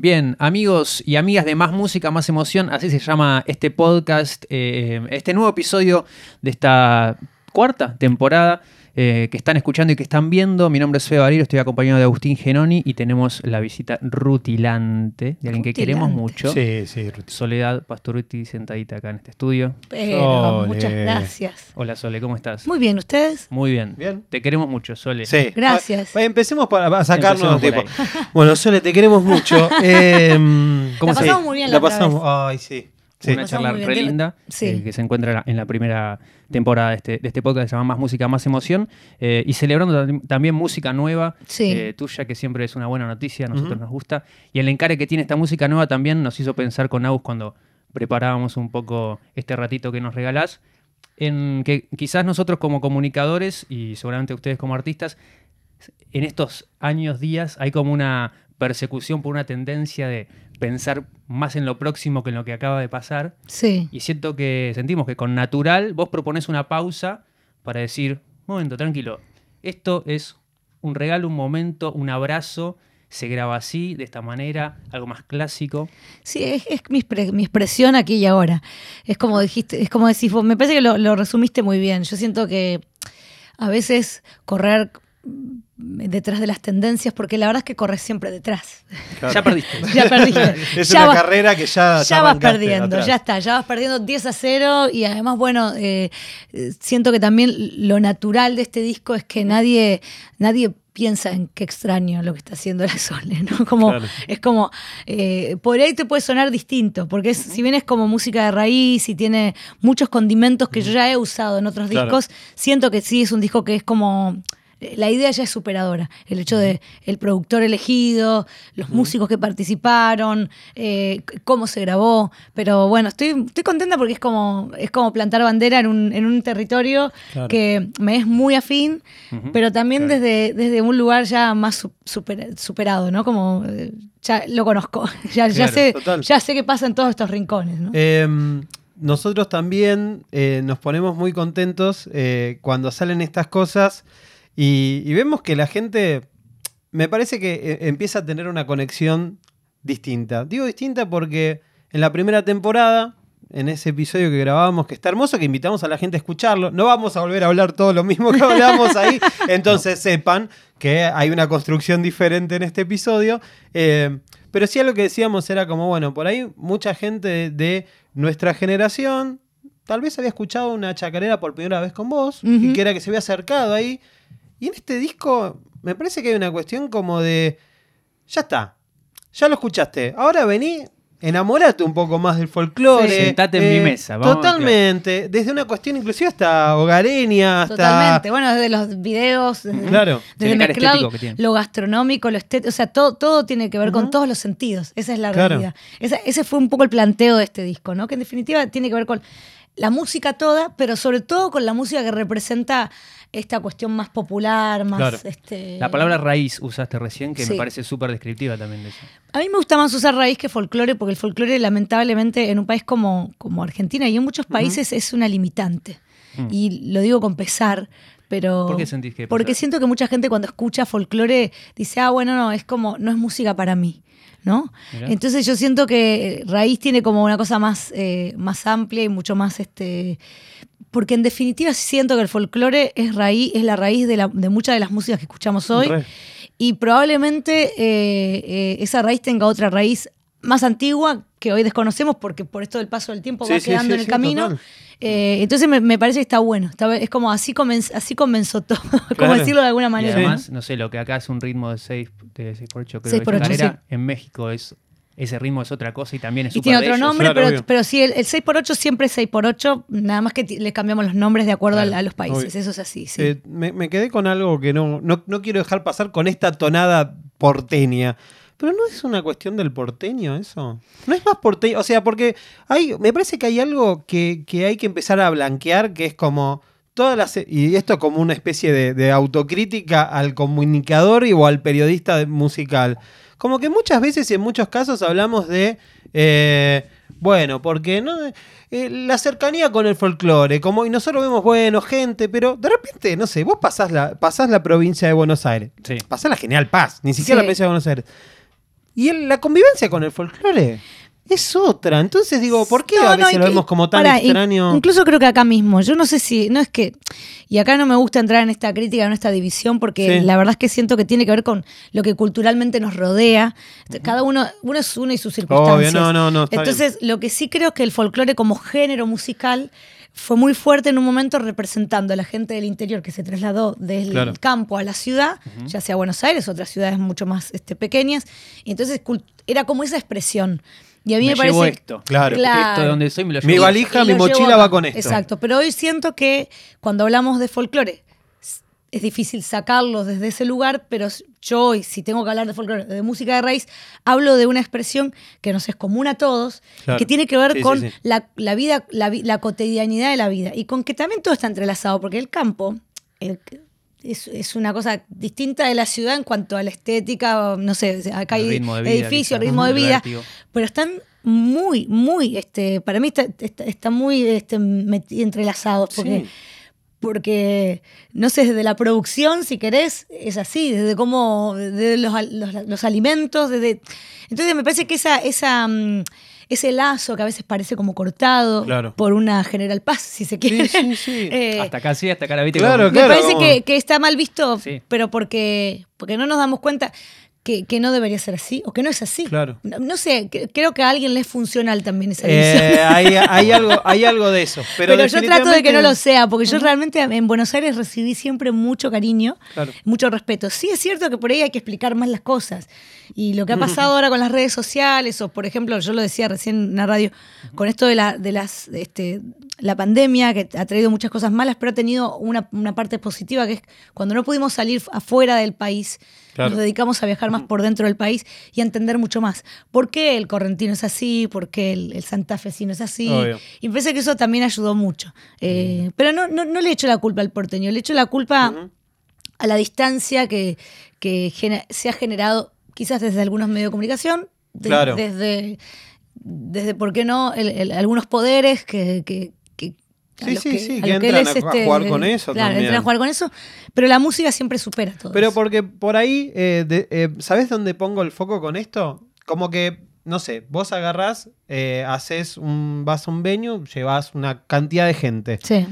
Bien, amigos y amigas de Más Música, Más Emoción, así se llama este podcast, eh, este nuevo episodio de esta cuarta temporada eh, que están escuchando y que están viendo. Mi nombre es Feo Barilo, estoy acompañado de Agustín Genoni y tenemos la visita rutilante de alguien que queremos mucho. Sí, sí, Ruti. Soledad Pastoruti sentadita acá en este estudio. Pero, Sole. muchas gracias. Hola Sole, ¿cómo estás? Muy bien, ¿ustedes? Muy bien. Bien. Te queremos mucho, Sole. Sí. Gracias. Ah, empecemos para, para sacarnos por Bueno, Sole, te queremos mucho. Eh, ¿Cómo La se- pasamos muy bien la La pasamos. vez. Ay, sí. Sí. Una charla re linda sí. eh, que se encuentra en la- en la primera temporada de este, de este podcast que se llama Más Música, Más Emoción eh, y celebrando tam- también música nueva Sí. eh, tuya que siempre es una buena noticia, a nosotros nos gusta y el encare que tiene esta música nueva también nos hizo pensar con Agus cuando preparábamos un poco este ratito que nos regalás en que quizás nosotros como comunicadores y seguramente ustedes como artistas en estos años, días, hay como una persecución por una tendencia de pensar más en lo próximo que en lo que acaba de pasar. Sí. Y siento que sentimos que con natural vos propones una pausa para decir, momento, tranquilo, esto es un regalo, un momento, un abrazo, se graba así, de esta manera, algo más clásico. Sí, es, es mi, expre- mi expresión aquí y ahora. Es como dijiste, es como decís vos, me parece que lo, lo resumiste muy bien. Yo siento que a veces correr detrás de las tendencias, porque la verdad es que corres siempre detrás. Claro. Ya perdiste. Ya perdiste. Es Ya una vas- carrera que ya. ya vas arrancaste perdiendo, atrás. ya está, ya vas perdiendo 10 a 0 y además, bueno, eh, eh, siento que también lo natural de este disco es que nadie, nadie piensa en qué extraño lo que está haciendo la Sole, ¿no? Como, Claro. Es como, eh, por ahí te puede sonar distinto, porque es- si bien es como música de raíz y tiene muchos condimentos que yo ya he usado en otros Claro. discos, siento que sí es un disco que es como la idea ya es superadora. El hecho de el productor elegido, los músicos que participaron, eh, cómo se grabó. Pero bueno, estoy, estoy contenta porque es como, es como plantar bandera en un, en un territorio Claro. que me es muy afín, pero también Claro. desde, desde un lugar ya más su- super- superado, ¿no? Como eh, ya lo conozco. ya, sé, total. ya sé qué pasa en todos estos rincones, ¿no? Eh, nosotros también eh, nos ponemos muy contentos eh, cuando salen estas cosas y, y vemos que la gente, me parece que eh, empieza a tener una conexión distinta. Digo distinta porque en la primera temporada, en ese episodio que grabábamos, que está hermoso, que invitamos a la gente a escucharlo, no vamos a volver a hablar todo lo mismo que hablamos ahí, entonces sepan que hay una construcción diferente en este episodio. eh, pero sí lo que decíamos era como, bueno, por ahí mucha gente de, de nuestra generación tal vez había escuchado una chacarera por primera vez con vos y que era que se había acercado ahí. Y en este disco me parece que hay una cuestión como de, ya está, ya lo escuchaste, ahora vení, enamorate un poco más del folclore. Sí, sentate en mi mesa, vamos, totalmente, desde una cuestión inclusive hasta hogareña, hasta... Totalmente. Bueno, desde los videos, desde, Claro. desde mezclar estético que tiene. lo gastronómico, lo estético, o sea, todo, todo tiene que ver con todos los sentidos. Esa es la Claro. realidad. Esa- ese fue un poco el planteo de este disco, ¿no? Que en definitiva tiene que ver con la música toda, pero sobre todo con la música que representa esta cuestión más popular, más Claro. este. La palabra raíz usaste recién, que me parece súper descriptiva también de eso. A mí me gusta más usar raíz que folclore, porque el folclore, lamentablemente, en un país como, como Argentina y en muchos países es una limitante. Mm. Y lo digo con pesar, pero. ¿Por qué sentís que Porque siento que mucha gente cuando escucha folclore dice, ah, bueno, no, es como, no es música para mí. ¿No? Mirá. Entonces yo siento que raíz tiene como una cosa más, eh, más amplia y mucho más este. Porque en definitiva siento que el folclore es raíz, es la raíz de, la- de muchas de las músicas que escuchamos hoy. Re. Y probablemente eh, eh, esa raíz tenga otra raíz más antigua que hoy desconocemos porque por esto del paso del tiempo Sí, va sí, quedando sí, en el sí, camino. Eh, entonces me, me parece que está bueno. Está- es como así, comenz- así comenzó todo, como decirlo de alguna Y manera. además, no sé, lo que acá es un ritmo de 6 de 6 por 8 creo 6 que por en México es ese ritmo es otra cosa y también es Y súper tiene otro nombre, Claro, pero, sí, el, el 6x8 siempre es 6x8, nada más que le cambiamos los nombres de acuerdo a- Claro, a, los países. obvio. Eso es así, sí. Eh, me, me quedé con algo que no, no, no quiero dejar pasar con esta tonada porteña. Pero no es una cuestión del porteño eso. No es más porteño. O sea, porque hay, me parece que hay algo que, que hay que empezar a blanquear, que es como todas las. Y esto como una especie de, de autocrítica al comunicador y, o al periodista musical. Como que muchas veces y en muchos casos hablamos de. eh, bueno, porque no Eh, la cercanía con el folclore, como y nosotros vemos, bueno, gente, pero de repente, no sé, vos pasás la, pasás la provincia de Buenos Aires, Sí. pasás la General Paz, ni siquiera Sí. la provincia de Buenos Aires. Y el- la convivencia con el folclore es otra. Entonces digo, ¿por qué No, a no, veces lo que- vemos como tan extraño? Incluso creo que acá mismo, yo no sé si, no es que, y acá no me gusta entrar en esta crítica, en esta división, porque Sí. la verdad es que siento que tiene que ver con lo que culturalmente nos rodea. Cada uno, uno es uno y sus circunstancias. no, no, no, está Entonces, lo que sí creo es que el folclore como género musical fue muy fuerte en un momento representando a la gente del interior que se trasladó desde Claro. el campo a la ciudad, ya sea Buenos Aires, otras ciudades mucho más este, pequeñas, y entonces era como esa expresión. Y a mí me, Me llevo esto. Claro. Esto de donde soy me lo Mi valija, y mi mochila llevo va con esto. Exacto, pero hoy siento que cuando hablamos de folclore es difícil sacarlo desde ese lugar, pero yo hoy, si tengo que hablar de folclore, de música de raíz, hablo de una expresión que nos es común a todos, y Claro. que tiene que ver Sí, con sí. La, la vida, la, cotidianidad de la vida, y con que también todo está entrelazado, porque el campo... el- es, es una cosa distinta de la ciudad en cuanto a la estética, no sé, acá hay ritmo de vida, edificios, quizás, ritmo de vida, pero están muy, muy, este, para mí está, está- está muy este, entrelazados, porque, Sí. porque, no sé, desde la producción, si querés, es así, desde cómo, desde los, los- los alimentos, desde... Entonces me parece que esa, esa, mm, ese lazo que a veces parece como cortado Claro. por una General Paz, si se quiere. sí, sí. eh, Hasta acá sí, hasta acá la viste. Claro, como- me claro, parece que, que está mal visto, Sí. pero porque, porque no nos damos cuenta que, que no debería ser así o que no es así. Claro. No, no sé, que- creo que a alguien le es funcional también esa visión. Eh, hay, hay algo, hay algo de eso. Pero, Pero, yo trato de que no lo sea, porque yo realmente en Buenos Aires recibí siempre mucho cariño, Claro. mucho respeto. Sí es cierto que por ahí hay que explicar más las cosas. Y lo que ha pasado ahora con las redes sociales, o por ejemplo, yo lo decía recién en la radio, con esto de, la, de las, este, la pandemia, que ha traído muchas cosas malas, pero ha tenido una, una parte positiva, que es cuando no pudimos salir afuera del país, Claro. nos dedicamos a viajar más por dentro del país y a entender mucho más. ¿Por qué el correntino es así? ¿Por qué el, el santafesino es así? Obvio. Y me parece que eso también ayudó mucho. Eh, Pero no, no, no le echo la culpa al porteño, le echo la culpa a la distancia que, que se ha generado quizás desde algunos medios de comunicación, de- Claro. desde, desde, ¿por qué no?, el- el- algunos poderes que... que- Sí, sí, sí, que entran a es, ju- a jugar con eso Claro, también. entran a jugar con eso, pero la música siempre supera todo Pero eso. porque por ahí, eh, de- eh, ¿sabes dónde pongo el foco con esto? Como que, no sé, vos agarrás, eh, haces un, vas a un venue, llevas una cantidad de gente. Sí.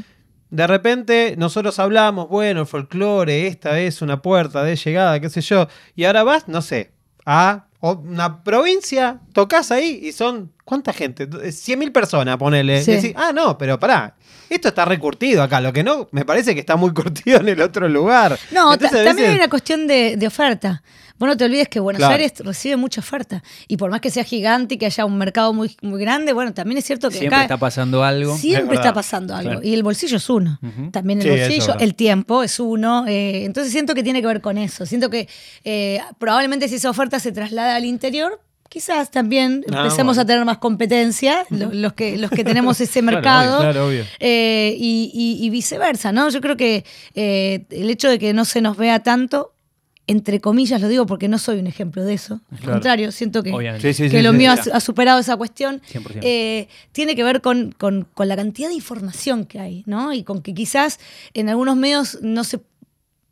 De repente nosotros hablamos, bueno, el folclore, esta es una puerta de llegada, qué sé yo. Y ahora vas, no sé, a una provincia, tocas ahí y son, ¿cuánta gente? 100.000 personas, ponele. Sí. Y decís, ah, no, pero pará. Esto está recurtido acá, lo que no, me parece que está muy curtido en el otro lugar. No, Entonces, también hay una cuestión de, de oferta. Vos no te olvides que Buenos Claro. Aires recibe mucha oferta. Y por más que sea gigante y que haya un mercado muy, muy grande, bueno, también es cierto que Siempre acá está pasando algo. Siempre está pasando algo. Claro. Y el bolsillo es uno. También el Sí, bolsillo, el tiempo es uno. eh, entonces siento que tiene que ver con eso. Siento que eh, probablemente si esa oferta se traslada al interior, quizás también Ah, empecemos bueno. a tener más competencia, lo- los, que, los que tenemos ese Claro, mercado. Claro, obvio. Eh, y, y- y viceversa, ¿no? Yo creo que eh, el hecho de que no se nos vea tanto, entre comillas lo digo porque no soy un ejemplo de eso, al Claro. contrario, siento que, Obviamente. Sí, sí, que sí, lo sí, mío ha, ha superado esa cuestión, 100%. eh, tiene que ver con, con- con la cantidad de información que hay, ¿no? Y con que quizás en algunos medios no se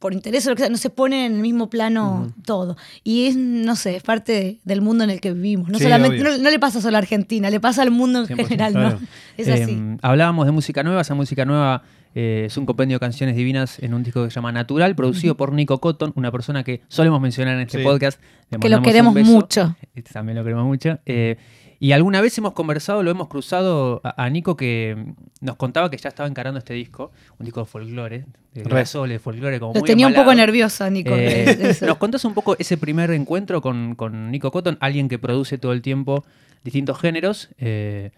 por interés o lo que sea, no se pone en el mismo plano todo. Y es, no sé, es parte de- del mundo en el que vivimos. No, Sí, solamente, no, no le pasa solo a Argentina, le pasa al mundo en 100%, general, claro. ¿no? Es así. Eh, hablábamos de música nueva, esa música nueva eh, es un compendio de canciones divinas en un disco que se llama Natural, producido por Nico Cotton, una persona que solemos mencionar en este Sí. podcast. Le Que lo queremos mucho. Eh, También lo queremos mucho. Eh, y alguna vez hemos conversado, lo hemos cruzado a, a Nico que mm, nos contaba que ya estaba encarando este disco, un disco de folclore, de Re. sol, de folclore como Lo muy tenía un poco nerviosa, Nico. Eh. ¿Nos contás un poco ese primer encuentro con, con Nico Cotton, alguien que produce todo el tiempo distintos géneros? eh,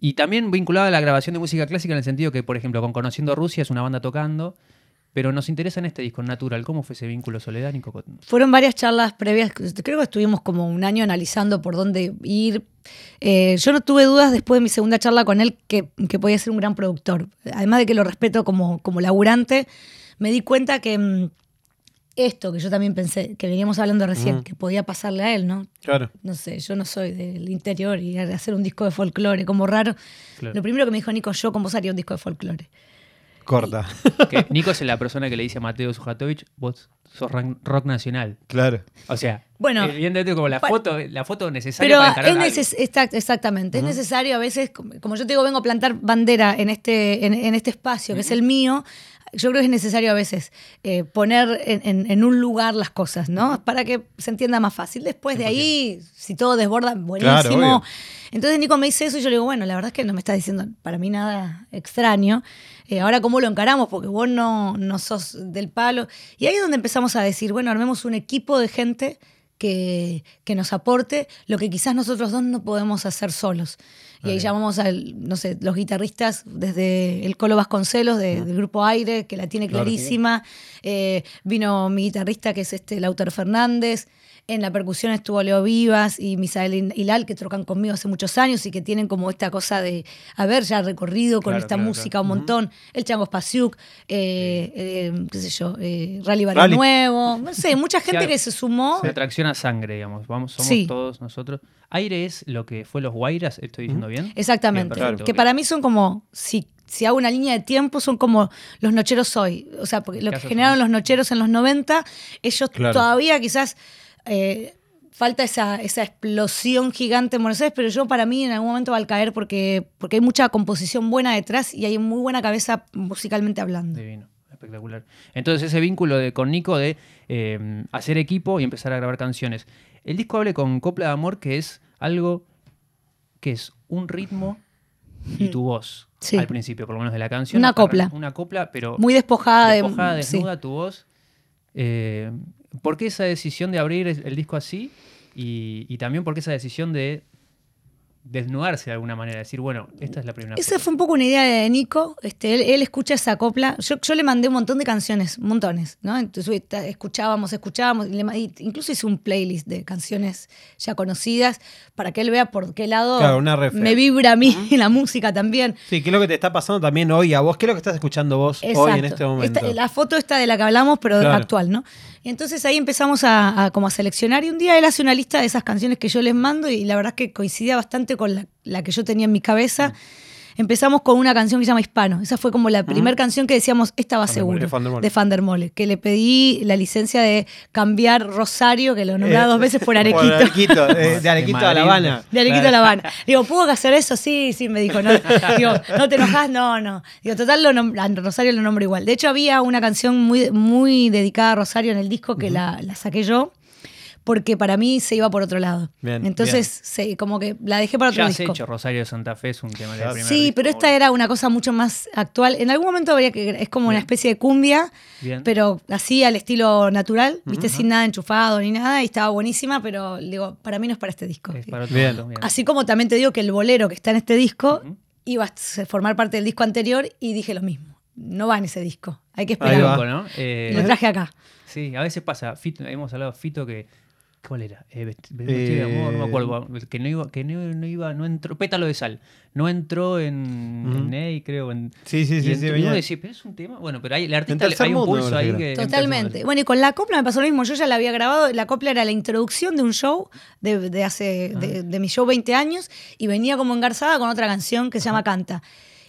y también vinculado a la grabación de música clásica en el sentido que, por ejemplo, con Conociendo Rusia es una banda tocando, pero nos interesa en este disco, Natural. ¿Cómo fue ese vínculo Soledad, Nico Cotton? Fueron varias charlas previas, creo que estuvimos como un año analizando por dónde ir. Eh, yo no tuve dudas después de mi segunda charla con él que, que podía ser un gran productor. Además de que lo respeto como, como laburante, me di cuenta que mm, esto que yo también pensé, que veníamos hablando recién, que podía pasarle a él, ¿no? Claro. No sé, yo no soy del interior y hacer un disco de folclore como raro. Claro. Lo primero que me dijo Nico, yo con vos haría un disco de folclore. Corta. Que Nico es la persona que le dice a Mateo Sujatovich, vos sos rock nacional. claro. O sea, Bueno, Evidentemente, como la foto, la foto necesaria Pero para es neces- exact- exactamente, es necesario a veces, como yo te digo, vengo a plantar bandera en este, en, en este espacio, que es el mío, yo creo que es necesario a veces eh, poner en, en- en un lugar las cosas, ¿no? Para que se entienda más fácil. Después de ahí, si todo desborda, buenísimo. Claro. Entonces Nico me dice eso y yo le digo, bueno, la verdad es que no me estás diciendo para mí nada extraño. Eh, ahora, ¿cómo lo encaramos? Porque vos no, no sos del palo. Y ahí es donde empezamos a decir, bueno, armemos un equipo de gente que, que nos aporte lo que quizás nosotros dos no podemos hacer solos. Y ahí llamamos a, no sé, los guitarristas desde el Colo Vasconcelos de- del grupo Aire, que la tiene Claro. clarísima. Eh, vino mi guitarrista, que es este Lautaro Fernández. En la percusión estuvo Leo Vivas y Misael Hilal, que trocan conmigo hace muchos años y que tienen como esta cosa de haber ya recorrido con Claro, esta claro, música un montón. El Chango Spasiuk, eh, eh, qué sé yo, eh, Rally Barrio. Nuevo. No sé, mucha gente que se sumó. Una atracción a sangre, digamos. Vamos, somos Sí. todos nosotros. Aire es lo que fue los Guairas, ¿estoy diciendo bien? Exactamente. Bien, que para mí son como, si, si hago una línea de tiempo, son como los nocheros hoy. O sea, porque lo que generaron los nocheros en los 90, ellos Claro. todavía quizás eh, falta esa, esa explosión gigante en Buenos Aires, pero yo para mí en algún momento va a caer porque, porque hay mucha composición buena detrás y hay muy buena cabeza musicalmente hablando. Divino, espectacular. Entonces, ese vínculo de, con Nico de eh, hacer equipo y empezar a grabar canciones. El disco hable con Copla de Amor, que es algo que es un ritmo y tu voz. Sí. Al principio, por lo menos de la canción. Una copla. Una copla, pero Muy despojada, despojada, de... sí. desnuda tu voz. Eh, ¿Por qué esa decisión de abrir el disco así? Y, y también por qué esa decisión de desnudarse de alguna manera, decir, bueno, esta es la primera. Esa fue un poco una idea de Nico. Este, él, él escucha esa copla. Yo, yo le mandé un montón de canciones, montones, ¿no? Entonces está- escuchábamos, escuchábamos. y le incluso hice un playlist de canciones ya conocidas para que él vea por qué lado Claro, una refe. me vibra a mí la música también. Sí, ¿qué es lo que te está pasando también hoy a vos? ¿Qué es lo que estás escuchando vos hoy en este momento? Esta- la foto esta de la que hablamos, pero Claro. actual, ¿no? Y entonces ahí empezamos a, como a seleccionar y un día él hace una lista de esas canciones que yo les mando y la verdad es que coincidía bastante con la, la que yo tenía en mi cabeza. Empezamos con una canción que se llama Hispano. Esa fue como la primera canción que decíamos, esta va Fandermole, seguro. de Fandermole. De Fandermole. Que le pedí la licencia de cambiar Rosario, que lo nombraba Eh, dos veces, por Por Arequito. Eh, de Arequito a La. Habana. De Arequito a La Habana. Digo, ¿puedo hacer eso? Sí, sí, me dijo. No, digo, ¿no te enojas? No, no. Digo, total, lo a Rosario lo nombro igual. De hecho, había una canción muy, muy dedicada a Rosario en el disco que la, la saqué yo, porque para mí se iba por otro lado. Bien, Entonces, se- como que la dejé para otro Ya has disco. hecho Rosario de Santa Fe, es un tema de primer Sí, disco, pero esta era una cosa mucho más actual. En algún momento habría que. Es como una especie de cumbia, Bien. pero así al estilo natural, ¿viste? Sin nada enchufado ni nada. Y estaba buenísima, pero digo, para mí no es para este disco. Es para otro bien. Así como también te digo que el bolero que está en este disco iba a formar parte del disco anterior y dije lo mismo. No va en ese disco. Hay que Ahí esperar. va. Loco, ¿no? Eh, Y lo traje acá. Sí, a veces pasa. Fito- hemos hablado de Fito que. ¿Cuál era? Eh, vesti- vestido Eh, de amor, no me acuerdo. Que no iba, que no, no iba, no entró. Pétalo de sal. No entró en, Ujú. en Ney, creo. En, Sí, sí, y sí, sí, entró- y venía. uno decía, pero es un tema. Bueno, pero hay, el artista tercer hay un pulso ahí que. Totalmente. Bueno, y con la copla me pasó lo mismo. Yo ya la había grabado. La copla era la introducción de un show de, de hace de, de mi show 20 años y venía como engarzada con otra canción que se llama Canta.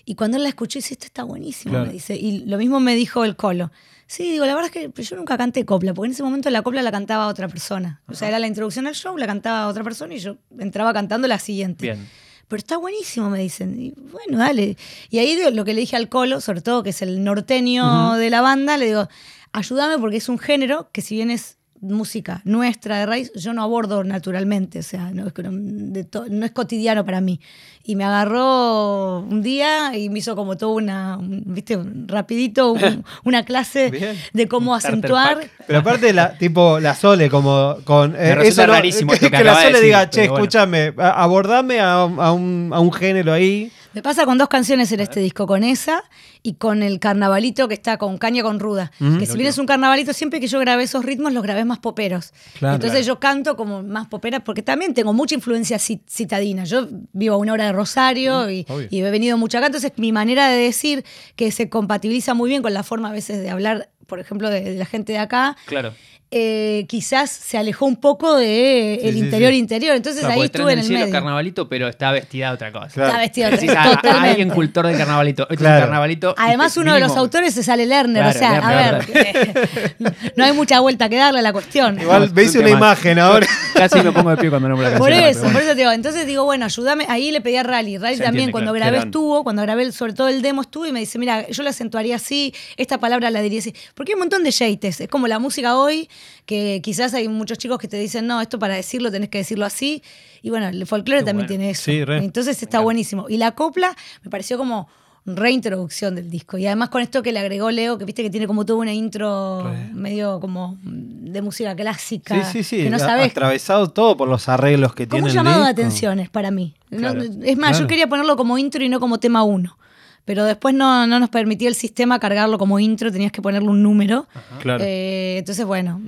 Y cuando él la escuchó, dice, esto está buenísimo, Claro. me dice. Y lo mismo me dijo el Colo. Sí, digo, la verdad es que yo nunca canté copla, porque en ese momento la copla la cantaba otra persona. O sea, era la introducción al show, la cantaba otra persona y yo entraba cantando la siguiente. Bien. Pero está buenísimo, me dicen. Y bueno, dale. Y ahí digo, lo que le dije al Colo, sobre todo que es el norteño de la banda, le digo, ayúdame porque es un género que si bien es música nuestra de raíz, yo no abordo naturalmente, o sea, no es, que no- de to- no es cotidiano para mí. Y me agarró un día y me hizo como todo una, un- viste, un- rapidito, un- una clase Bien. de cómo acentuar. Pero aparte, la, tipo, la Sole, como con. eh, no- rarísimo esto que que la de Sole decir, diga, che, pero bueno". escúchame, abordame a, a un, a un género ahí. Me pasa con dos canciones en este disco, con esa y con el carnavalito que está con caña con ruda. Que si bien es un carnavalito, siempre que yo grabé esos ritmos los grabé más poperos. Claro. Entonces yo canto como más popera porque también tengo mucha influencia ci- citadina. Yo vivo a una hora de Rosario y, y he venido mucho acá. Entonces mi manera de decir que se compatibiliza muy bien con la forma a veces de hablar por ejemplo, de, de la gente de acá, Claro. eh, quizás se alejó un poco de Sí, el sí, interior sí. interior. Entonces Claro, ahí estuve en el el cielo medio. carnavalito, pero está vestida de otra cosa. Claro. Está Decís, ah, totalmente. alguien cultor del carnavalito. Esto es Claro. un carnavalito. Además, uno de los autores es Ale Lerner, Claro, o sea, a ver, eh, no hay mucha vuelta que darle a la cuestión. Igual un una imagen ahora. Casi me pongo de pie cuando nombro la Por canción. eso, pero por eso te digo. Entonces digo, bueno, ayúdame. Ahí le pedí a Rally. Rally Se también, entiende, cuando grabé estuvo, cuando grabé sobre todo el demo estuvo y me dice, mira, yo lo acentuaría así, esta palabra la diría así. Porque hay un montón de yates. Es como la música hoy, que quizás hay muchos chicos que te dicen, no, esto para decirlo tenés que decirlo así. Y bueno, el folclore Qué también bueno. tiene eso. Sí, re. Entonces está buenísimo. Y la copla me pareció como reintroducción del disco. Y además con esto que le agregó Leo, que viste que tiene como toda una intro Re. medio como de música clásica. Sí, sí, sí. Que no ha- sabes Atravesado todo por los arreglos que como tiene un el llamado de atenciones para mí. No- es más, claro. yo quería ponerlo como intro y no como tema uno. Pero después no, no nos permitía el sistema cargarlo como intro, tenías que ponerle un número. Claro. Eh, entonces, bueno,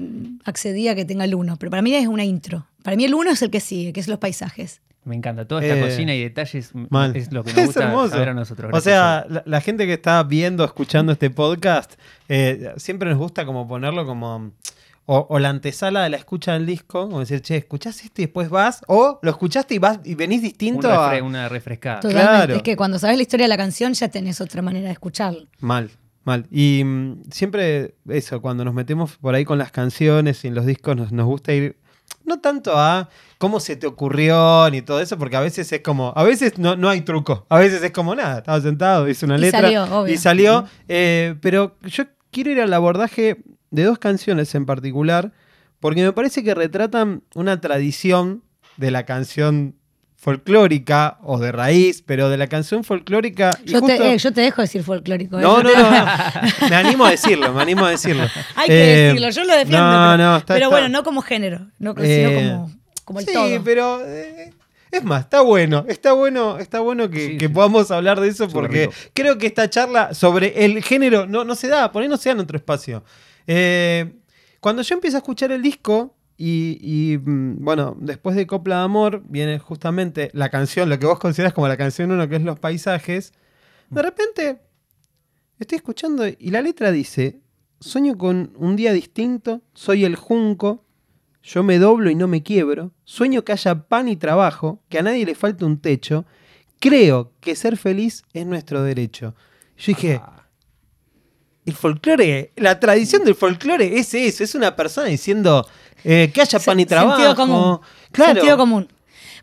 accedí a que tenga el uno. Pero para mí es una intro. Para mí el uno es el que sigue, que es los paisajes. Me encanta. Toda esta Eh, cocina y detalles Mal. es lo que nos gusta saber a nosotros. O sea, la, la gente que está viendo, escuchando este podcast, eh, siempre nos gusta como ponerlo como. O, o la antesala de la escucha del disco, como decir, che, escuchás esto y después vas, o lo escuchaste y vas y venís Un distinto refre- a. una refrescada. Totalmente. Claro. Es que cuando sabes la historia de la canción ya tenés otra manera de escucharlo. Mal, mal. Y mm, siempre eso, cuando nos metemos por ahí con las canciones y en los discos, nos, nos gusta ir. No tanto a cómo se te ocurrió ni todo eso, porque a veces es como. A veces no, no hay truco. A veces es como nada. Estaba sentado, hice una Y letra. salió, obvio. Y salió. eh, pero yo quiero ir al abordaje de dos canciones en particular, porque me parece que retratan una tradición de la canción folclórica o de raíz, pero de la canción folclórica. y Yo, justo- te, eh, yo te dejo decir folclórico. eh. no, Yo no, no, no. Me animo a decirlo, me animo a decirlo. Hay que Eh, decirlo, yo lo defiendo. No, pero no, está, pero está- bueno, no como género, no, Eh, sino como, como el sí, todo. pero eh, es más, está bueno, está bueno, está bueno que, Sí, que sí. podamos hablar de eso porque creo que esta charla sobre el género no, no se da, por ahí no se da en otro espacio. Eh, cuando yo empiezo a escuchar el disco y, mm, bueno, después de Copla de Amor viene justamente la canción, lo que vos consideras como la canción uno, que es Los Paisajes, de repente estoy escuchando y la letra dice, sueño con un día distinto, soy el junco, yo me doblo y no me quiebro, sueño que haya pan y trabajo, que a nadie le falte un techo, creo que ser feliz es nuestro derecho. Yo dije, el folclore, la tradición del folclore es eso, es una persona diciendo eh, que haya pan y trabajo. Sentido común. Claro. Sentido común.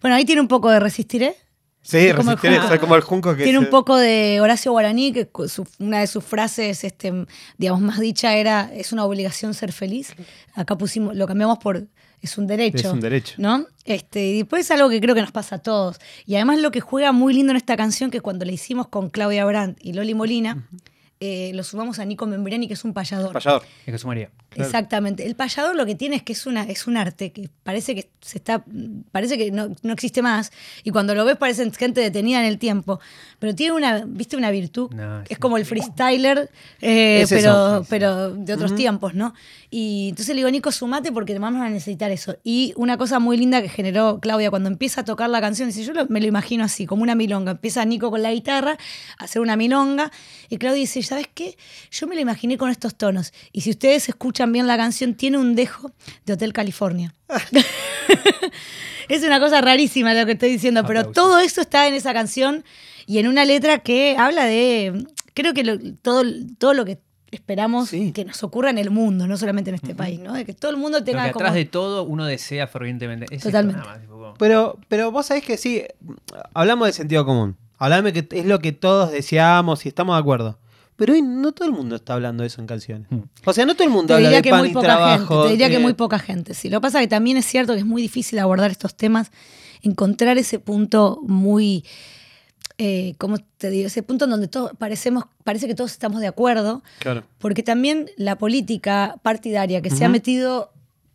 Bueno, ahí tiene un poco de resistiré. Sí, Como el resistiré, junco. soy como el junco que Tiene se- un poco de Horacio Guaraní, que su- una de sus frases, este, digamos, más dicha era, es una obligación ser feliz. Acá pusimos, lo cambiamos por, es un derecho. Es un derecho. ¿No? Este, y después es algo que creo que nos pasa a todos. Y además lo que juega muy lindo en esta canción, que cuando la hicimos con Claudia Brandt y Loli Molina, eh, lo sumamos a Nico Membriani, que es un payador. Payador. Es que sumaría. Claro. Exactamente. El payador lo que tiene es que es una es un arte que parece que se está parece que no, no existe más y cuando lo ves parece gente detenida en el tiempo, pero tiene una viste una virtud No, es sí. como el freestyler eh, Es pero pero de otros tiempos, ¿no? Y entonces le digo Nico sumate porque vamos a necesitar eso. Y una cosa muy linda que generó Claudia cuando empieza a tocar la canción dice yo lo- me lo imagino así como una milonga empieza Nico con la guitarra a hacer una milonga y Claudia dice ¿sabes qué? Yo me lo imaginé con estos tonos y si ustedes escuchan bien la canción tiene un dejo de Hotel California. es una cosa rarísima lo que estoy diciendo, pero Aplausos. todo eso está en esa canción y en una letra que habla de, creo que lo- todo, todo lo que esperamos Sí. que nos ocurra en el mundo, no solamente en este país, ¿no? De que todo el mundo tenga que como... atrás de todo uno desea fervientemente. Es esto Totalmente. nada más, tipo, Pero, pero vos sabés que sí, hablamos de sentido común. Hablame que es lo que todos deseamos y estamos de acuerdo. Pero hoy no todo el mundo está hablando de eso en canciones. Mm. O sea, no todo el mundo Te habla diría de que pan muy y poca trabajo. gente, te diría que muy poca gente. Sí, lo que pasa es que también es cierto que es muy difícil abordar estos temas, encontrar ese punto muy, eh, ¿cómo te digo? Ese punto en donde todos parecemos, parece que todos estamos de acuerdo, Claro. porque también la política partidaria que se ha metido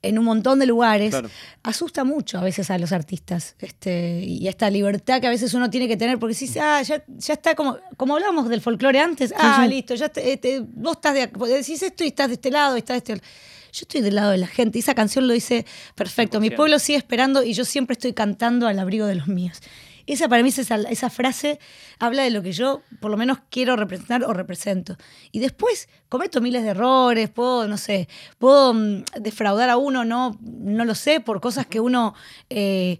en un montón de lugares Claro. asusta mucho a veces a los artistas este, y esta libertad que a veces uno tiene que tener porque si ah, ya, ya está como como hablábamos del folclore antes ah sí. listo ya te- este, vos estás de decís esto y estás de este lado estás de este yo estoy del lado de la gente y esa canción lo dice perfecto mi 100%. pueblo sigue esperando y yo siempre estoy cantando al abrigo de los míos esa para mí es esa, esa frase habla de lo que yo por lo menos quiero representar o represento y después cometo miles de errores, puedo, no sé, puedo mm, defraudar a uno, no, no lo sé, por cosas que uno eh,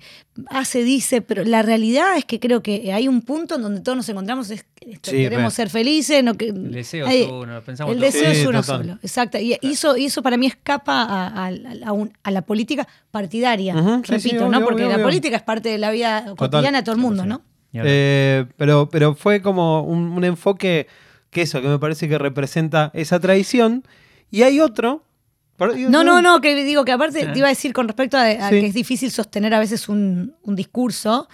hace, dice, pero la realidad es que creo que hay un punto en donde todos nos encontramos, es, esto, Sí, queremos re. ser felices, no que, El deseo hay- es uno, pensamos el deseo Sí, es uno total. solo, exacto. Y y eso, y eso para mí escapa a, a- a un- a la política partidaria, Ujú, sí, sí, repito, ¿no? obvio, Porque obvio, la obvio. política es parte de la vida cotidiana de todo el mundo, ¿no? Eh, pero, pero fue como un, un enfoque que eso, que me parece que representa esa tradición. Y hay otro. No, no, no, que digo que aparte te iba a decir con respecto a, a Sí. que es difícil sostener a veces un, un discurso.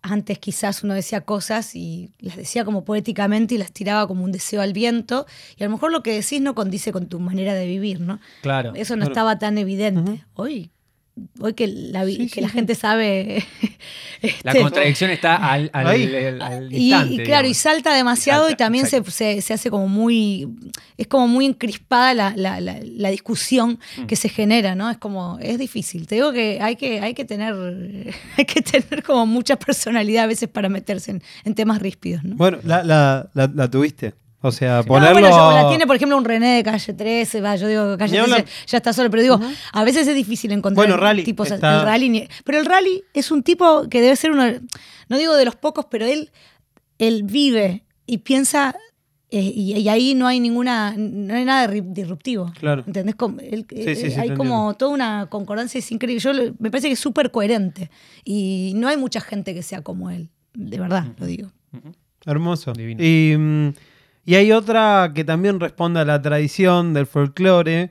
Antes quizás uno decía cosas y las decía como poéticamente y las tiraba como un deseo al viento. Y a lo mejor lo que decís no condice con tu manera de vivir, ¿no? Claro. Eso no Claro. estaba tan evidente. Hoy, hoy que la, Sí, que sí, la sí. gente sabe. La este, contradicción está al, al, Ahí. al- al y, instante. y claro, y salta demasiado Salta, y también se, se- se hace como muy, es como muy encrispada la, la- la- la discusión Mm. que se genera, ¿no? Es como, es difícil. Te digo que hay que, hay que tener, hay que tener como mucha personalidad a veces para meterse en, en temas ríspidos, ¿no? Bueno, la, la, la, la tuviste. O sea, No, ponerlo. bueno, yo- la tiene, por ejemplo, un René de calle 13, va, yo digo que calle Ni 13 hablar. ya está solo, pero digo, a veces es difícil encontrar Bueno, Rally tipos está- el rally, ni- pero el rally es un tipo que debe ser uno, no digo de los pocos, pero él, él vive y piensa eh, y, y ahí no hay ninguna, no hay nada disruptivo. Claro. ¿Entendés? Como- él- Sí, eh, sí, sí, hay como toda una concordancia, es increíble. Yo me parece que es súper coherente y no hay mucha gente que sea como él, de verdad, lo digo. Hermoso. Divino. Y, mm, y hay otra que también responde a la tradición del folclore,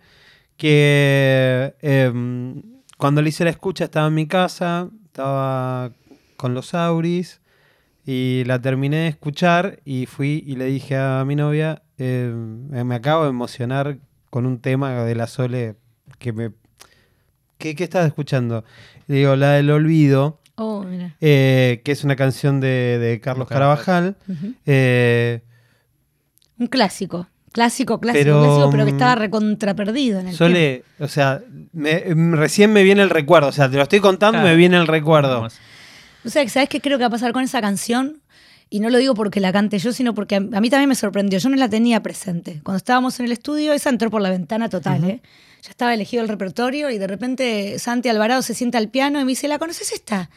que em, cuando le hice la escucha estaba en mi casa, estaba con los auris, y la terminé de escuchar y fui y le dije a mi novia, em, me acabo de emocionar con un tema de la Sole que me... ¿Qué, qué estás escuchando? Le digo, la del olvido, Oh, mira. eh, que es una canción de, de Carlos Carabajal. Eh, Un clásico. Clásico, clásico, Pero, clásico, pero que mm, estaba recontra perdido en el tiempo. Sole, o sea, me- mm, recién me viene el recuerdo. O sea, te lo estoy contando y Claro. me viene el recuerdo. Vamos. O sea, ¿sabes qué creo que va a pasar con esa canción? Y no lo digo porque la cante yo, sino porque a, a mí también me sorprendió. Yo no la tenía presente. Cuando estábamos en el estudio, esa entró por la ventana total, ¿eh? Ya estaba elegido el repertorio y de repente Santi Alvarado se sienta al piano y me dice, ¿la conoces esta?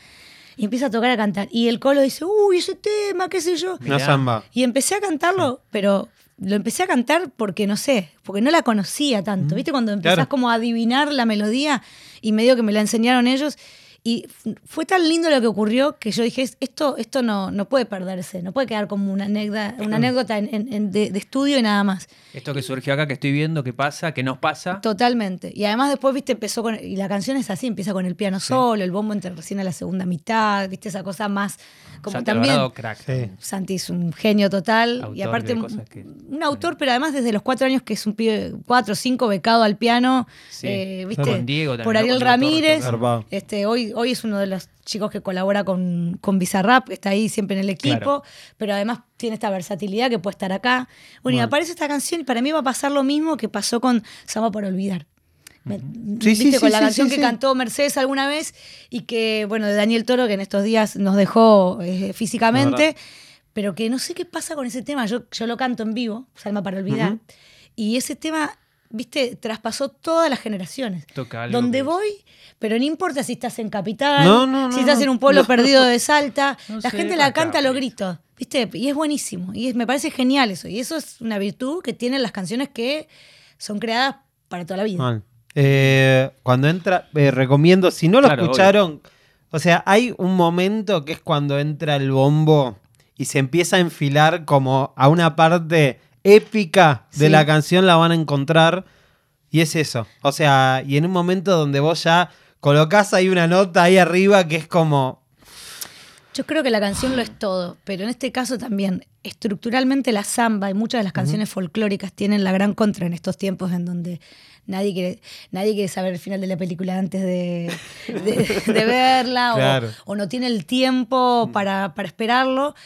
Y empieza a tocar a cantar. Y el colo dice, uy, ese tema, qué sé yo. Una samba. Y empecé a cantarlo, pero lo empecé a cantar porque no sé, porque no la conocía tanto. ¿Viste? Cuando empezás Claro. como a adivinar la melodía y medio que me la enseñaron ellos. Y fue tan lindo lo que ocurrió que yo dije, esto, esto no, no puede perderse, no puede quedar como una anécdota, una anécdota en- en- en- de, de estudio y nada más. Esto que surgió acá, que estoy viendo, que pasa, que nos pasa. Totalmente. Y además después, viste, empezó con. Y la canción es así, empieza con el piano solo, el bombo entra recién a la segunda mitad, viste, esa cosa más. Como Santi también. Alvarado, crack. Sí. Santi es un genio total y aparte un, cosas que- un autor, pero además desde los cuatro años que es un pibe, cuatro o cinco becado al piano, Sí. eh, ¿viste? Con Diego también, por. Ariel Ramírez. Este, hoy, hoy es uno de los chicos que colabora con, con Bizarrap, que está ahí siempre en el equipo, Claro. pero además tiene esta versatilidad que puede estar acá. Bueno, y aparece esta canción y para mí va a pasar lo mismo que pasó con Samba para olvidar. Me- Sí, ¿Viste? sí, con la canción que cantó Mercedes alguna vez y que, bueno, de Daniel Toro, que en estos días nos dejó eh, físicamente, pero que no sé qué pasa con ese tema. Yo, yo lo canto en vivo, Salma para olvidar, y ese tema, viste, traspasó todas las generaciones. Toca algo Donde voy, pero no importa si estás en Capital, No, no, no, si estás en un pueblo No. perdido de Salta, No la sé, gente la acá, canta a los gritos, ¿viste? Y es buenísimo. Y es- me parece genial eso. Y eso es una virtud que tienen las canciones que son creadas para toda la vida. Mal. Eh, cuando entra, eh, recomiendo, si no lo Claro, escucharon, o sea, hay un momento que es cuando entra el bombo y se empieza a enfilar como a una parte épica de Sí. la canción, la van a encontrar. Y es eso. O sea, y en un momento donde vos ya colocás ahí una nota ahí arriba que es como. Yo creo que la canción lo es todo, pero en este caso también, estructuralmente la samba y muchas de las canciones folclóricas tienen la gran contra en estos tiempos en donde nadie quiere, nadie quiere saber el final de la película antes de, de- de verla o- no tiene el tiempo para, para esperarlo.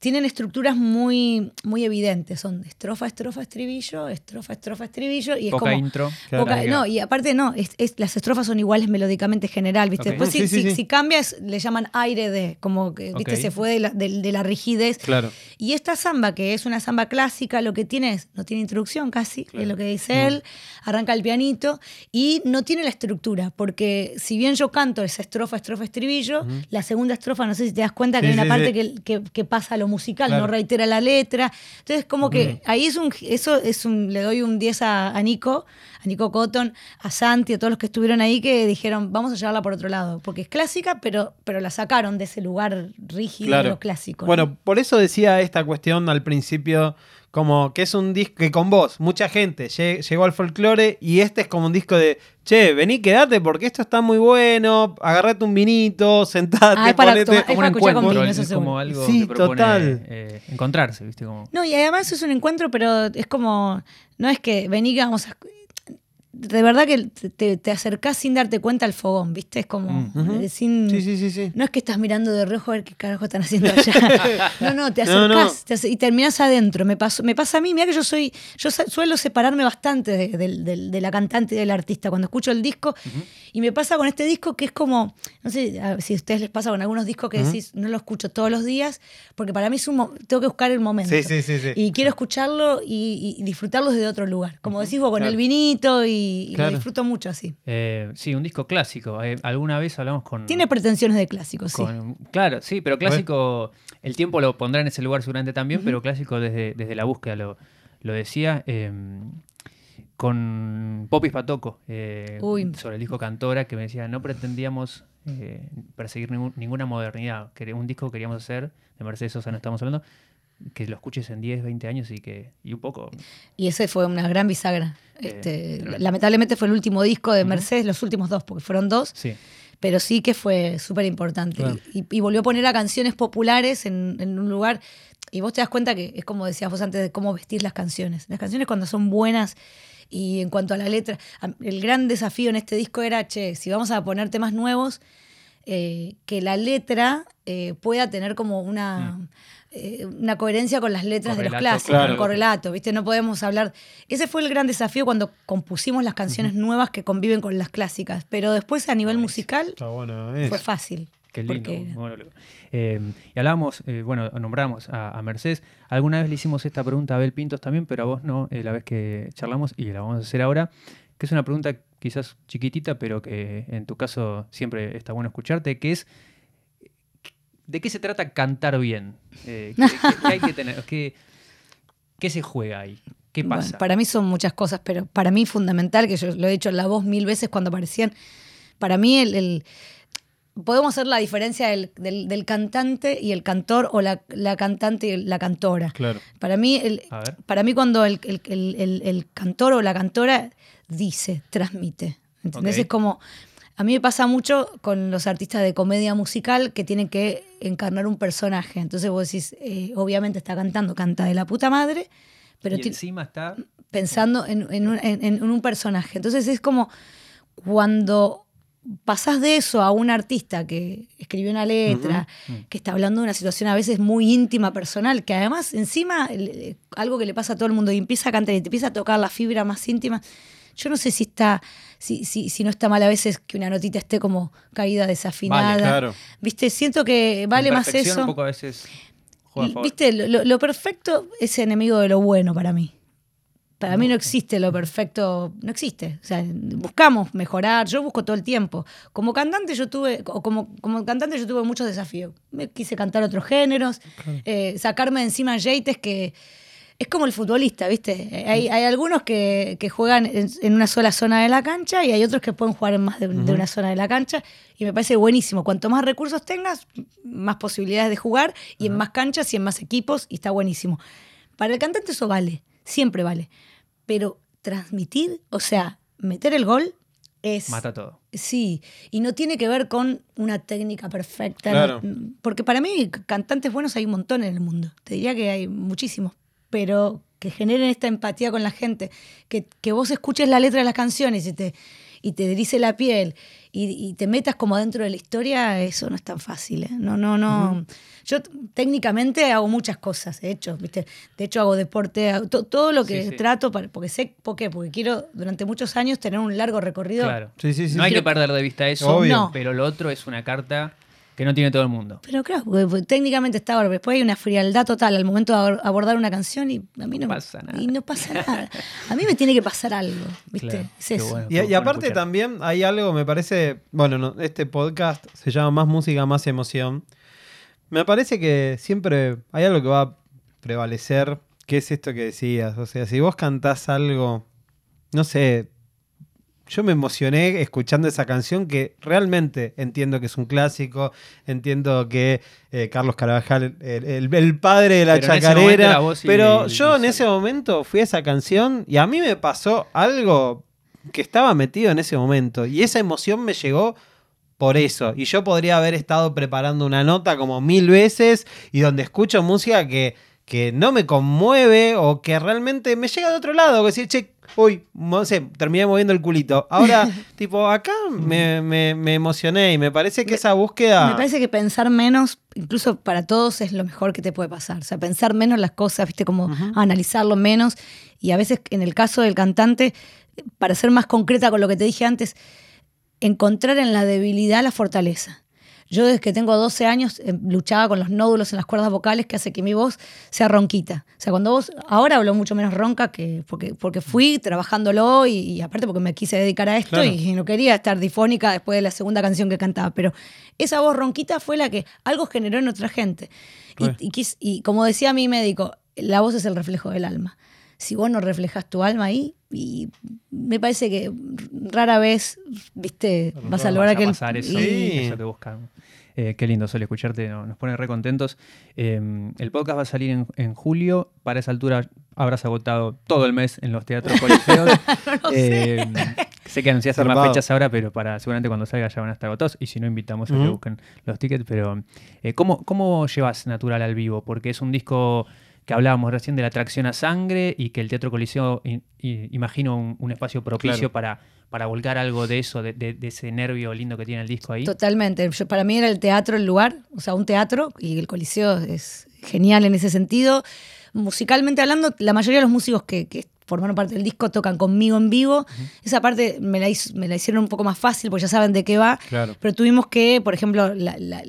Tienen estructuras muy, muy evidentes. Son estrofa, estrofa, estribillo, estrofa, estrofa, estribillo. Y es Poca como, intro. Claro. poca- no, y aparte no, es, es- las estrofas son iguales melódicamente general, ¿viste? Ok. Después si, Sí, si- sí. si cambias, le llaman aire de, como que, ¿viste? Se fue de la, de- de la rigidez. Claro. Y esta samba, que es una samba clásica, lo que tiene es, no tiene introducción casi, es lo que dice él, arranca el pianito y no tiene la estructura, porque si bien yo canto esa estrofa, estrofa, estribillo, la segunda estrofa, no sé si te das cuenta que hay una parte sí. que, que- que pasa a lo musical, Claro. no reitera la letra. Entonces, como que ahí es un, eso es un, le doy un 10 a, a Nico, a Nico Cotton, a Santi, a todos los que estuvieron ahí que dijeron, vamos a llevarla por otro lado, porque es clásica, pero, pero la sacaron de ese lugar rígido de lo clásico. ¿no? Bueno, por eso decía esta cuestión al principio, como que es un disco que con vos, mucha gente lle- llegó al folclore y este es como un disco de, che, vení, quedate porque esto está muy bueno, agarrate un vinito, sentate, Ah, es para ponete- tomar- como un escuchar con encuentro, vino, es eso como seguro. algo Sí, que propone total. eh, encontrarse, ¿viste? Como, No, y además es un encuentro, pero es como, no es que vení que vamos a... De verdad que te, te acercás sin darte cuenta al fogón, ¿viste? Es como, eh, sin... Sí, sí, sí. No es que estás mirando de reojo a ver qué carajo están haciendo allá. No, no, te acercás no. te ace- y terminás adentro. Me, pasó, me pasa a mí, mira que yo soy, yo suelo separarme bastante de, de- de- de la cantante y del artista cuando escucho el disco. Y me pasa con este disco que es como, no sé si a ustedes les pasa con algunos discos que decís, no lo escucho todos los días, porque para mí es un, tengo que buscar el momento. Sí, sí, sí, sí. Y quiero escucharlo y, y disfrutarlo desde otro lugar. Como decís vos, con Claro. el vinito y, y Claro. lo disfruto mucho así. eh, sí, un disco clásico. Eh, alguna vez hablamos con... Tiene pretensiones de clásico, sí. Claro, sí, pero clásico, el tiempo lo pondrá en ese lugar seguramente también, pero clásico desde, desde la búsqueda, lo, lo decía. eh, con Popis Patoco, eh, Uy. sobre el disco Cantora, que me decía, no pretendíamos eh, perseguir ningún- ninguna modernidad. Un disco que queríamos hacer, de Mercedes Sosa no estamos hablando, que lo escuches en 10, 20 años y que y un poco... Y ese fue una gran bisagra. Eh, Este, lamentablemente fue el último disco de Mercedes, los últimos dos, porque fueron dos, Sí, pero sí que fue súper importante. Y, y volvió a poner a canciones populares en, en un lugar. Y vos te das cuenta que es como decías vos antes de cómo vestir las canciones. Las canciones cuando son buenas y en cuanto a la letra, el gran desafío en este disco era, che, si vamos a poner temas nuevos, eh, que la letra eh, pueda tener como una, eh, una coherencia con las letras de los clásicos, claro. un correlato, ¿viste? No podemos hablar. Ese fue el gran desafío cuando compusimos las canciones nuevas que conviven con las clásicas. Pero después a nivel musical fue fácil. Qué lindo. porque-. Eh, y hablábamos, eh, bueno, nombramos a, a Mercedes. Alguna vez le hicimos esta pregunta a Abel Pintos también, pero a vos no, eh, la vez que charlamos y la vamos a hacer ahora, que es una pregunta quizás chiquitita, pero que en tu caso siempre está bueno escucharte, que es, ¿de qué se trata cantar bien? Eh, ¿qué, qué- qué hay que tener? ¿Qué, qué se juega ahí? ¿Qué Bueno, pasa? para mí son muchas cosas, pero para mí fundamental, que yo lo he dicho en la voz mil veces cuando aparecían, para mí el, el- podemos hacer la diferencia del, del- del cantante y el cantor o la, la cantante y la cantora. Claro. Para mí, el, para mí cuando el, el- el- el- el cantor o la cantora dice, transmite. ¿Entendés? Ok. Es como, a mí me pasa mucho con los artistas de comedia musical que tienen que encarnar un personaje. Entonces vos decís, eh, obviamente está cantando, canta de la puta madre, pero y encima está... pensando en, en un, en- en un personaje. Entonces es como cuando pasás de eso a un artista que escribió una letra, que está hablando de una situación a veces muy íntima, personal, que además encima el- algo que le pasa a todo el mundo y empieza a cantar y te empieza a tocar la fibra más íntima. Yo no sé si está, si, si, si no está mal a veces que una notita esté como caída desafinada. Vale, claro. Viste, siento que vale más eso. Un poco a veces juega a favor. Viste, lo, lo- perfecto es enemigo de lo bueno para mí. Para mí no existe lo perfecto, no existe. O sea, buscamos mejorar, yo busco todo el tiempo. Como cantante yo tuve, o como, como cantante yo tuve muchos desafíos. Me quise cantar otros géneros, eh, sacarme de encima yates que es como el futbolista, ¿viste? Hay, hay algunos que, que juegan en, en una sola zona de la cancha y hay otros que pueden jugar en más de, de una zona de la cancha y me parece buenísimo. Cuanto más recursos tengas, más posibilidades de jugar y en más canchas y en más equipos y está buenísimo. Para el cantante eso vale, siempre vale. Pero transmitir, o sea, meter el gol es... Mata todo. Sí, y no tiene que ver con una técnica perfecta. Claro. porque para mí cantantes buenos hay un montón en el mundo. Te diría que hay muchísimos. Pero que generen esta empatía con la gente, que, que vos escuches la letra de las canciones y te, y te erice la piel y, y te metas como dentro de la historia, eso no es tan fácil. ¿eh? No, no, no. Yo t- técnicamente hago muchas cosas, de hecho, ¿viste? De hecho, hago deporte, hago to- todo lo que Sí, sí. trato, para, porque sé, ¿por qué? Porque quiero durante muchos años tener un largo recorrido. Claro. Sí, sí, sí. no hay Creo- que perder de vista eso, Obvio. No. pero lo otro es una carta que no tiene todo el mundo. Pero claro, porque, porque técnicamente está ahora, después hay una frialdad total al momento de abor- abordar una canción y a mí no, pasa nada. Y no pasa nada. A mí me tiene que pasar algo, ¿viste? Claro, es eso. bueno. Y, aparte escuchar. también hay algo, me parece, bueno, no, este podcast se llama Más Música, Más Emoción. Me parece que siempre hay algo que va a prevalecer, que es esto que decías. O sea, si vos cantás algo, no sé, yo me emocioné escuchando esa canción que realmente entiendo que es un clásico, entiendo que eh, Carlos Carabajal, el, el- el padre de la Pero chacarera, pero el- yo en ese momento fui a esa canción y a mí me pasó algo que estaba metido en ese momento y esa emoción me llegó por eso. Y yo podría haber estado preparando una nota como mil veces y donde escucho música que, que no me conmueve o que realmente me llega de otro lado. Que decir, che, uy, no sé, terminé moviendo el culito. Ahora, tipo, acá me, me- me emocioné y me parece que esa búsqueda... Me parece que pensar menos, incluso para todos, es lo mejor que te puede pasar. O sea, pensar menos las cosas, viste, como analizarlo menos. Y a veces, en el caso del cantante, para ser más concreta con lo que te dije antes, encontrar en la debilidad la fortaleza. Yo desde que tengo 12 años eh, luchaba con los nódulos en las cuerdas vocales que hace que mi voz sea ronquita. O sea, cuando vos, ahora hablo mucho menos ronca que porque, porque fui trabajándolo y, y aparte porque me quise dedicar a esto Claro. y no quería estar difónica después de la segunda canción que cantaba. Pero esa voz ronquita fue la que algo generó en otra gente. Y, y quis- y como decía mi médico, la voz es el reflejo del alma. Si vos no reflejas tu alma ahí, y me parece que rara vez, viste, vas a lograr que el- pasar eso, y- Sí. eso que buscamos. Eh, qué lindo suele escucharte, no- nos pone re contentos. Eh, el podcast va a salir en, en julio. Para esa altura habrás agotado todo el mes en los teatros coliseos. Eh, sé que anunciaste más fechas ahora, pero para seguramente cuando salga ya van a estar agotados. Y si no, invitamos a que busquen los tickets. Pero, eh, ¿cómo, ¿cómo llevas Natural al vivo? Porque es un disco que hablábamos recién de la atracción a sangre y que el Teatro Coliseo, imagino, un, un espacio propicio Claro. para, para volcar algo de eso, de, de- de ese nervio lindo que tiene el disco ahí. Totalmente. Yo- para mí era el teatro el lugar, o sea, un teatro, y el Coliseo es genial en ese sentido. Musicalmente hablando, la mayoría de los músicos que, que formaron parte del disco tocan conmigo en vivo. Esa parte me la, hizo- me la hicieron un poco más fácil porque ya saben de qué va. Claro. Pero tuvimos que, por ejemplo, la- la-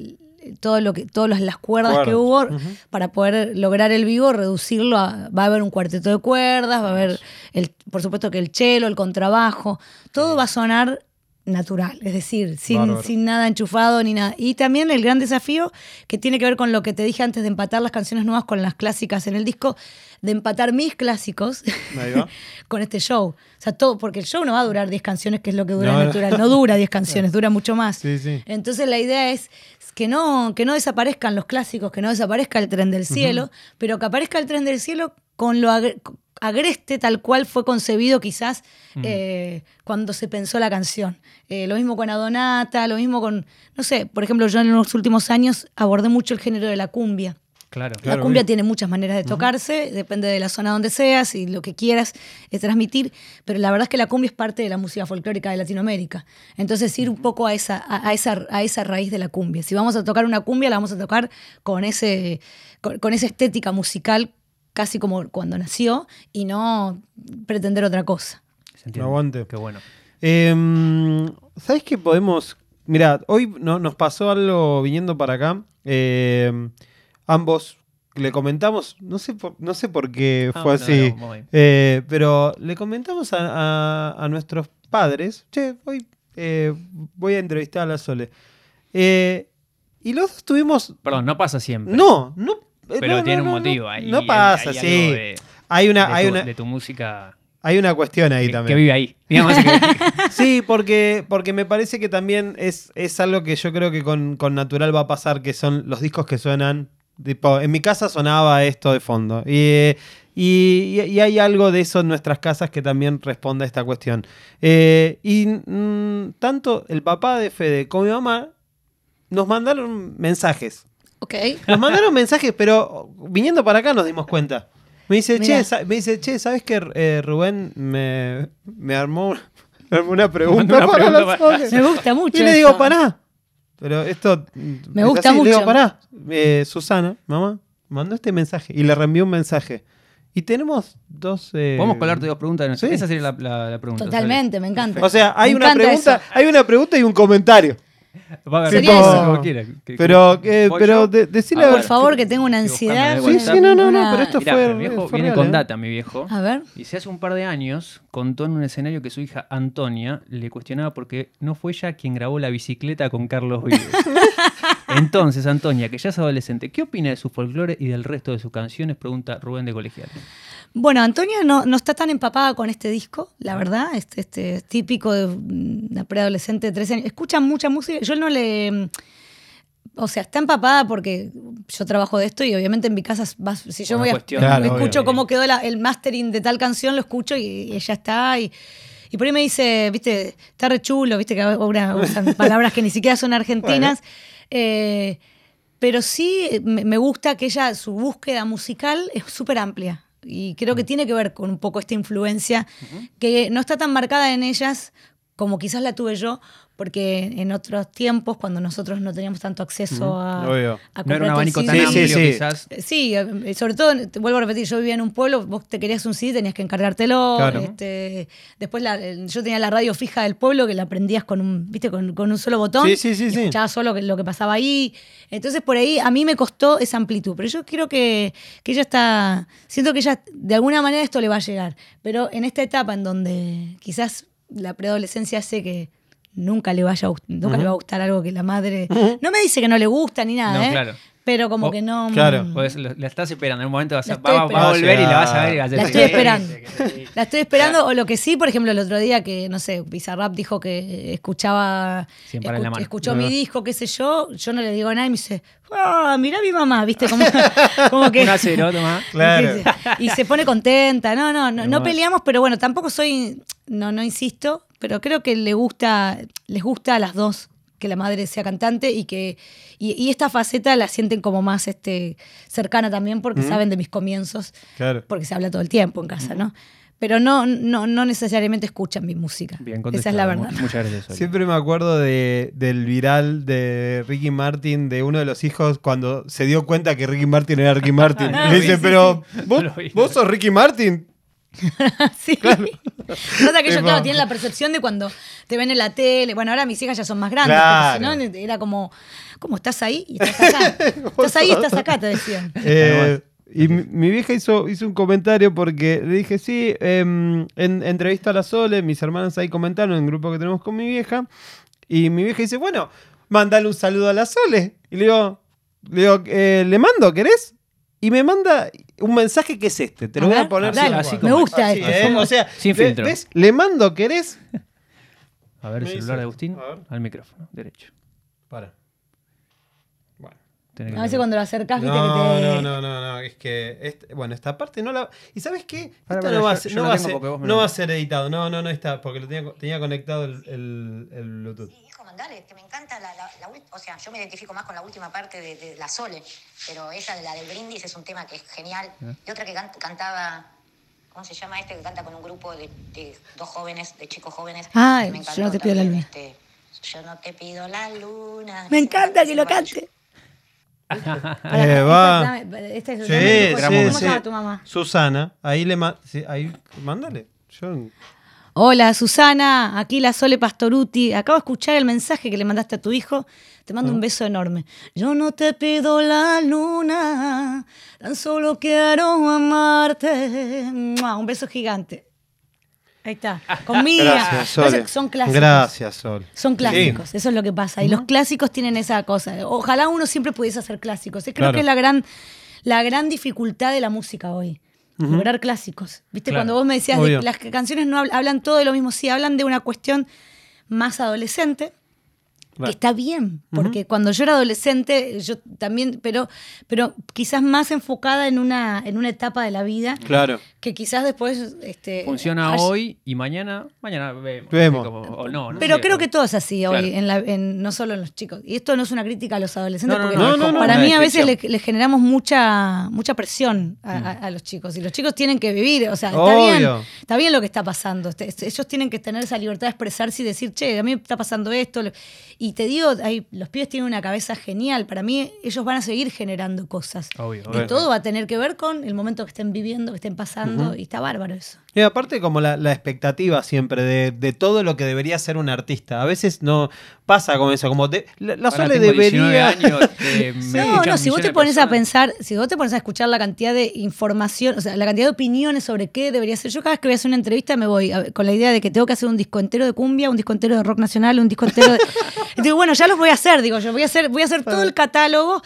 todo lo que, todas las cuerdas que hubo, para poder lograr el vivo, reducirlo a, va a haber un cuarteto de cuerdas, va a haber, el, por supuesto que el cello, el contrabajo, todo va a sonar natural, es decir, sin, sin nada enchufado ni nada. Y también el gran desafío que tiene que ver con lo que te dije antes de empatar las canciones nuevas con las clásicas en el disco, de empatar mis clásicos con este show. O sea, todo, porque el show no va a durar 10 canciones, que es lo que dura No, natural. No dura 10 canciones, dura mucho más. Sí, sí. Entonces la idea es que no, que no desaparezcan los clásicos, que no desaparezca el tren del cielo, pero que aparezca el tren del cielo con lo agreste tal cual fue concebido quizás eh, cuando se pensó la canción. Eh, lo mismo con Adonata, lo mismo con, no sé, por ejemplo, yo en los últimos años abordé mucho el género de la cumbia. Claro. Claro, la cumbia bien. tiene muchas maneras de tocarse, depende de la zona donde seas y lo que quieras eh, transmitir, pero la verdad es que la cumbia es parte de la música folclórica de Latinoamérica. Entonces ir un poco a esa, a, a esa, a esa raíz de la cumbia. Si vamos a tocar una cumbia, la vamos a tocar con, ese, con, con esa estética musical casi como cuando nació y no pretender otra cosa. Entiende. Aguante. Qué bueno. Eh, ¿Sabes qué podemos? Mira, hoy no- nos pasó algo viniendo para acá. Eh, ambos le comentamos, no sé por, no sé por qué Ah, fue bueno, así, no, eh, pero le comentamos a, a- a nuestros padres, che, hoy eh, voy a entrevistar a la Sole. Eh, y los dos tuvimos... Perdón, no pasa siempre. No, no... eh, Pero no, tiene no, un motivo ahí. No pasa, hay sí. de- hay una, de hay tu- una, de tu música hay una cuestión ahí que, también. que vive ahí. Digamos que- Sí, porque, porque me parece que también es, es algo que yo creo que con, con Natural va a pasar, que son los discos que suenan. Tipo, en mi casa sonaba esto de fondo. Y, y, y hay algo de eso en nuestras casas que también responde a esta cuestión. Eh, y mm, tanto el papá de Fede como mi mamá nos mandaron mensajes. Ok. Nos mandaron mensajes, pero viniendo para acá nos dimos cuenta. Me dice, che, Mirá. me dice, che, ¿sabes que eh, Rubén me, me armó Una pregunta Mandó una para pregunta la para- Sole. Me gusta mucho. Y le digo, eso. pará. Pero esto. Me es gusta así, Le digo, mucho. pará. Eh, Susana, mamá, mandó este mensaje y le reenvió un mensaje. Y tenemos dos. eh, Podemos colarte dos preguntas. sí. Esa sería la, la- la pregunta. Totalmente, me encanta. O sea, hay Me una encanta pregunta, eso. hay una pregunta y un comentario. Va a Sería como- eso. como quiera. Que- Pero, que- eh, ¿Voy pero yo? de- decile A a Por ver. favor, que tengo una ansiedad. Sí, sí, no, no, no, pero esto Mirá, fue. mi viejo fue viene real, con ¿eh? data, mi viejo. A ver. Y si hace un par de años contó en un escenario que su hija Antonia le cuestionaba porque no fue ella quien grabó la bicicleta con Carlos Vives. Entonces, Antonia, que ya es adolescente, ¿qué opina de su folclore y del resto de sus canciones? Pregunta Rubén de Colegial. Bueno, Antonia no, no está tan empapada con este disco, la verdad. Este, este es típico de una preadolescente de 13 años. Escucha mucha música. Yo no le. O sea, está empapada porque yo trabajo de esto y obviamente en mi casa, vas- si yo Una voy a, cuestión. Claro, escucho obvio. cómo quedó la- el mastering de tal canción, lo escucho y, y ella está. Y, y por ahí me dice, viste, está re chulo, viste que ahora usan palabras que ni siquiera son argentinas. Eh, pero sí me, me gusta que ella, su búsqueda musical es súper amplia. Y creo que tiene que ver con un poco esta influencia que no está tan marcada en ellas como quizás la tuve yo, porque en otros tiempos, cuando nosotros no teníamos tanto acceso a, Obvio. a No era un abanico tan CD. Sí, sí, amplio, sí. quizás. Eh, Sí, eh, sobre todo, te vuelvo a repetir, yo vivía en un pueblo, vos te querías un CD, tenías que encargártelo. Claro. este, después la- yo tenía la radio fija del pueblo que la prendías con un, ¿viste? Con, con un solo botón. Sí, sí, sí, y. Escuchabas solo lo que pasaba ahí. Entonces, por ahí a mí me costó esa amplitud. Pero yo creo que, que ella está. Siento que ella, de alguna manera, esto le va a llegar. Pero en esta etapa en donde quizás la preadolescencia hace que nunca le vaya a nunca le va a gustar algo que la madre. No me dice que no le gusta ni nada, No, ¿eh? claro. Pero como que no. claro. mm, Pues la estás esperando. En un momento vas a, va, va a volver y la vas a ver y vas a La estoy "Sí, esperando. sí, sí, sí". La estoy esperando, o lo que sí, por ejemplo, el otro día que, no sé, Bizarrap dijo que escuchaba, Sin parar la mano. escuchó mi disco, qué sé yo, yo no le digo nada y me dice, ah, mirá mi mamá, viste, como, como que... A cero, toma. Claro. Y se pone contenta, no, no, no, no peleamos, pero bueno, tampoco soy, no, no insisto, pero creo que le gusta, les gusta a las dos que la madre sea cantante y que y, y esta faceta la sienten como más este cercana también porque saben de mis comienzos Claro. porque se habla todo el tiempo en casa, ¿no? Pero no, no, no necesariamente escuchan mi música. Bien, Esa es la verdad. Mu- Muchas gracias. Siempre me acuerdo de, del viral de Ricky Martin, de uno de los hijos, cuando se dio cuenta que Ricky Martin era Ricky Martin. Ah, Y le sí, dice, sí, pero ¿vos, Lo vi. vos sos Ricky Martin. sí. Pasa que ellos, claro, tienen la percepción de cuando te ven en la tele. Bueno, ahora mis hijas ya son más grandes, Claro. pero si no, era como, ¿cómo estás ahí? Y estás acá. estás ahí y estás acá, te decían. Eh, y mi, mi vieja hizo, hizo un comentario porque le dije, sí, em, en entrevista a la Sole, mis hermanas ahí comentaron en el grupo que tenemos con mi vieja. Y mi vieja dice, bueno, mandale un saludo a la Sole. Y le digo, le, digo, eh, ¿le mando? ¿Querés? Y me manda un mensaje que es este. Te lo A voy a poner dale, así me como- gusta Así, esto. ¿eh? O sea, Sin filtro. ¿ves? ¿Le mando? ¿Querés? A ver el celular de Agustín. Al micrófono, derecho. Para. Bueno. Tenés A veces cuando lo acercás, viste No, que te. no, no, no, no, es que, este- bueno, esta parte no la... ¿Y sabes qué? Para, Esto para, no, va, ser, no, va ser- no va a ser editado, no, no, no está, porque lo tenía, tenía conectado el, el, el Bluetooth. Mandale, que me encanta la, la, o sea, yo me identifico más con la última parte de, de la Sole, pero esa de la del brindis es un tema que es genial. Y otra que can- cantaba, ¿cómo se llama este? Que canta con un grupo de, de dos jóvenes, de chicos jóvenes. Ah, me Yo no te pido la luna. este, yo no te pido la luna. Me encanta que lo cante. Eh, va. esta- Este es Sí, ¿Cómo sí. se llama tu mamá? Susana, ahí le ma- sí, ahí, mándale. Yo, Hola Susana, aquí la Sole Pastoruti. Acabo de escuchar el mensaje que le mandaste a tu hijo. Te mando un beso enorme. Yo no te pido la luna, tan solo quiero amarte. Un beso gigante. Ahí está, conmigo. gracias, Sole. Son clásicos. Gracias, Sol. Son clásicos, Sí. eso es lo que pasa. Y los clásicos tienen esa cosa. Ojalá uno siempre pudiese hacer clásicos. Creo Claro. que es la gran, la gran dificultad de la música hoy. Lograr clásicos. ¿Viste? Claro. Cuando vos me decías de las canciones no hablan, hablan todo de lo mismo, sí, hablan de una cuestión más adolescente. Que está bien, porque cuando yo era adolescente, yo también, pero, pero quizás más enfocada en una, en una etapa de la vida Claro. que quizás después este, Funciona hoy y mañana, mañana vemos. Vemos. Como- o no, no Pero sé, creo que todo es así Claro. hoy, en la- en- no solo en los chicos. Y esto no es una crítica a los adolescentes, No, no, porque no, no, no, no, para mí a veces le, descripción. le generamos mucha, mucha presión a, a- Mm. a los chicos. Y los chicos tienen que vivir, o sea, está Obvio. bien, está bien lo que está pasando. Este- este- Ellos tienen que tener esa libertad de expresarse y decir, che, a mí me está pasando esto. Y te digo, hay- los pibes tienen una cabeza genial. Para mí, ellos van a seguir generando cosas. Obvio, Y obvio. todo va a tener que ver con el momento que estén viviendo, que estén pasando. Y está bárbaro eso. Y aparte como la, la expectativa siempre de, de todo lo que debería ser un artista. A veces no pasa como eso, como de, la, la Ahora Sole tengo 19 debería... años, eh, me No, no, si vos te pones a pensar, si vos te pones a escuchar la cantidad de información, o sea, la cantidad de opiniones sobre qué debería ser. Yo cada vez que voy a hacer una entrevista me voy a- con la idea de que tengo que hacer un disco entero de cumbia, un disco entero de rock nacional, un disco entero de. Y digo, bueno, ya los voy a hacer, digo yo, voy a hacer, voy a hacer todo el catálogo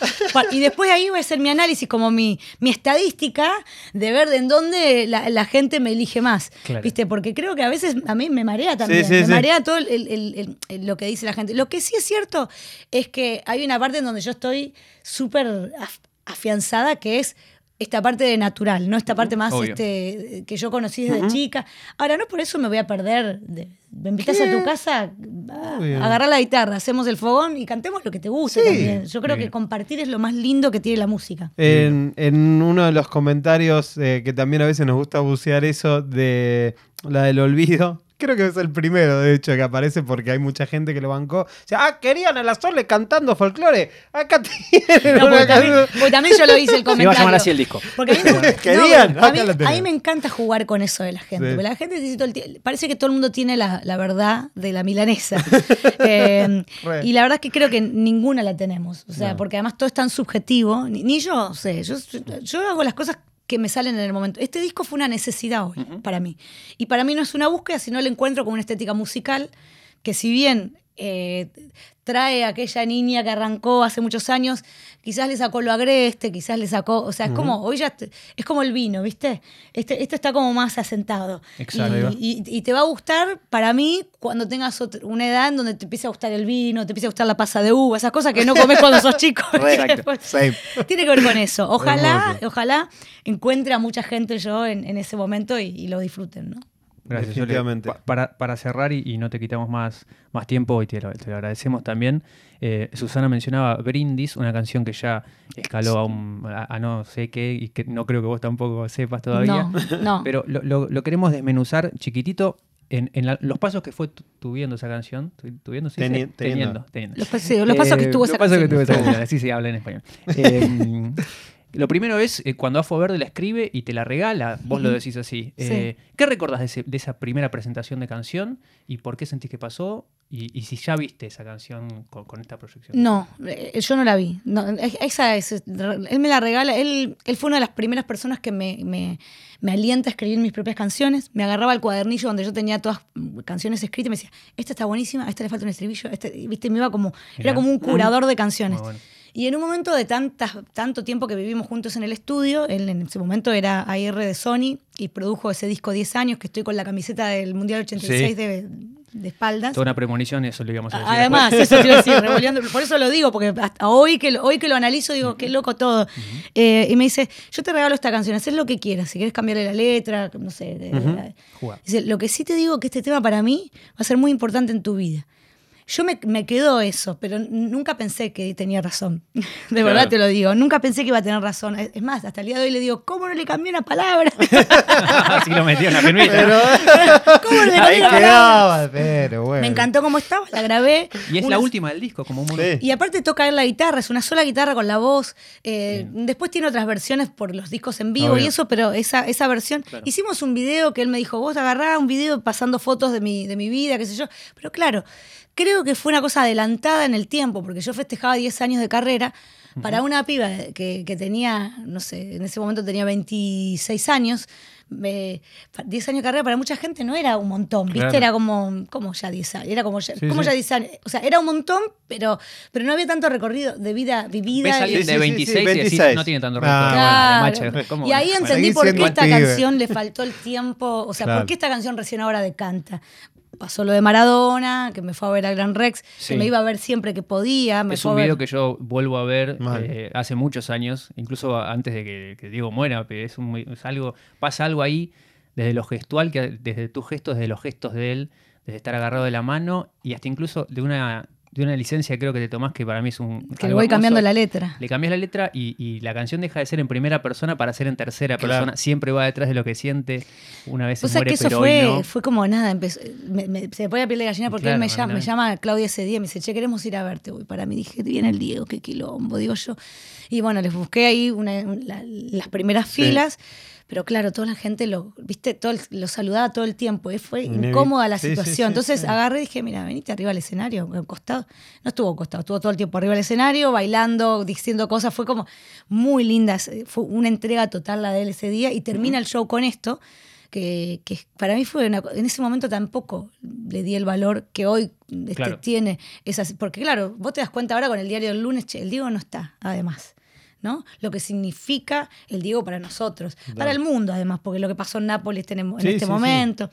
y después ahí voy a hacer mi análisis, como mi, mi estadística de ver de en dónde la, la gente me elige más. Claro. ¿Viste? Porque creo que a veces a mí me marea también. sí, me sí. marea todo el- el- el- el- el- lo que dice la gente. Lo que sí es cierto es que hay una parte en donde yo estoy súper af- afianzada que es esta parte de natural, no esta parte más Obvio. este, que yo conocí desde chica. Ahora, no por eso me voy a perder. de- me invitas a tu casa, agarrar la guitarra, hacemos el fogón y cantemos lo que te guste Sí. también. Yo creo Bien. que compartir es lo más lindo que tiene la música. En, en uno de los comentarios, eh, que también a veces nos gusta bucear eso, de la del olvido. Creo que es el primero, de hecho, que aparece porque hay mucha gente que lo bancó. O sea, ah, querían a la Sole cantando folclore. Acá tienen No, porque, también, canción. porque también yo lo hice el Se iba comentario. a llamar así el disco. Porque a mí, me- Querían, no, a, mí, a me encanta jugar con eso de la gente. Sí. porque la gente dice todo el tie- parece que todo el mundo tiene la, la verdad de la milanesa. Eh, y la verdad es que creo que ninguna la tenemos. O sea, No. porque además todo es tan subjetivo. Ni, ni yo sé. Yo, yo hago las cosas que me salen en el momento. Este disco fue una necesidad hoy para mí. Y para mí no es una búsqueda, sino el encuentro con una estética musical que si bien eh, trae a aquella niña que arrancó hace muchos años, quizás le sacó lo agreste, quizás le sacó, o sea, es como, hoy ya, es como el vino, ¿viste? Este, esto está como más asentado. Exacto. Y, y- y te va a gustar, para mí, cuando tengas otra- una edad en donde te empiece a gustar el vino, te empiece a gustar la pasa de uva, esas cosas que no comes cuando sos chico. Exacto. Tiene que ver con eso. Ojalá, ojalá encuentre a mucha gente yo en, en ese momento y, y lo disfruten, ¿no? Gracias. Definitivamente. Pa- para, para cerrar y, y no te quitamos más, más tiempo y te lo, te lo agradecemos también. eh, Susana mencionaba Brindis, una canción que ya escaló a, un, a, a no sé qué y que no creo que vos tampoco sepas todavía. No, no. Pero lo, lo- lo queremos desmenuzar chiquitito en, en la- los pasos que fue tu- tuviendo esa canción. Tu- ¿Tuviendo? Sí, Teni- sí, teniendo. teniendo. Los, pas- sí, los pasos que Eh, tuvo los esa pasos que canción. tuvo esa canción, así se habla en español. Eh, lo primero es eh, cuando Afo Verde la escribe y te la regala, vos lo decís así. Eh, ¿Qué recordás de, ese- de esa primera presentación de canción y por qué sentís que pasó? Y, y si ya viste esa canción con, con esta proyección. No, eh, yo no la vi. No, es- esa es, él me la regala. Él, él fue una de las primeras personas que me, me- me alienta a escribir mis propias canciones. Me agarraba el cuadernillo donde yo tenía todas mm, canciones escritas y me decía, esta está buenísima, a esta le falta un estribillo. Y, viste, me iba como, era como un curador de canciones. Bueno. Y en un momento de tantas, tanto tiempo que vivimos juntos en el estudio, él en ese momento era AR de Sony y produjo ese disco 10 años, que estoy con la camiseta del Mundial 86 Sí. de, de espaldas. Toda una premonición, eso le íbamos a decir. Además, después. eso te iba a decir, revoleando. Por eso lo digo, porque hasta hoy que lo, hoy que lo analizo digo, qué loco todo. Eh, y me dice, yo te regalo esta canción, haces lo que quieras, si quieres cambiarle la letra, no sé. de- de- Jugá. Dice, lo que sí te digo que este tema para mí va a ser muy importante en tu vida. Yo me, me quedó eso, pero nunca pensé que tenía razón. De verdad te lo digo. Nunca pensé que iba a tener razón. Es más, hasta el día de hoy le digo, ¿cómo no le cambié una palabra? Así lo metió en la firmita. Pero ¿Cómo no le cambié ahí una palabra? quedaba, pero bueno. Me encantó cómo estaba, la grabé. Y es la última del disco, como un. Sí. y aparte toca él la guitarra, es una sola guitarra con la voz. Eh, después tiene otras versiones por los discos en vivo Obvio. y eso, pero esa, esa versión. Hicimos un video que él me dijo, vos agarrá un video pasando fotos de mi, de mi vida, qué sé yo. Pero claro, creo que fue una cosa adelantada en el tiempo, porque yo festejaba 10 años de carrera. Para una piba que, que tenía, no sé, en ese momento tenía 26 años, eh, 10 años de carrera para mucha gente no era un montón, ¿viste? Claro. Era como, como ya 10 años, era como ya, Sí, como sí. ya 10 años. O sea, era un montón, pero, pero no había tanto recorrido de vida vivida. Ves y- de sí, sí, 26 sí, y decís, 26. no tiene tanto Ah. Claro. Macho, ¿cómo? Y ahí entendí por qué esta pibe. canción le faltó el tiempo, o sea, Claro. por qué esta canción recién ahora decanta. Pasó lo de Maradona, que me fue a ver al Gran Rex, Sí. que me iba a ver siempre que podía. Me Es fue un a ver- video que yo vuelvo a ver eh, hace muchos años, incluso antes de que, que Diego muera, pero es, un es algo, pasa algo ahí desde lo gestual, que, desde tus gestos, desde los gestos de él, desde estar agarrado de la mano y hasta incluso de una, de una licencia creo que te tomás que para mí es un... que le voy cambiando la letra. Le cambias la letra y, y la canción deja de ser en primera persona para ser en tercera Claro. persona. Siempre va detrás de lo que siente. Una vez se O sea muere, que eso pero fue, hoy no. fue como nada, empezó, me- me- se me pone la piel de gallina porque Claro, él me llama, me llama Claudia ese día y me dice, che, queremos ir a verte. Voy para mí, dije, viene el Diego, qué quilombo, digo yo. Y bueno, les busqué ahí una- la- las primeras Sí. filas, pero claro, toda la gente lo, viste, todo el- lo saludaba todo el tiempo, y fue incómoda la Sí, situación. sí, Entonces agarré y dije, mira, venite arriba al escenario, al costado. No estuvo al costado, estuvo todo el tiempo arriba del escenario, bailando, diciendo cosas, fue como muy linda, fue una entrega total la de él ese día y termina el show con esto que, que para mí fue una en ese momento tampoco le di el valor que hoy este, Claro. tiene esas porque claro vos te das cuenta ahora con el diario del lunes che, el Diego no está además ¿no? Lo que significa el Diego para nosotros, para el mundo además, porque lo que pasó en Nápoles en, en Sí, este sí, sí. momento.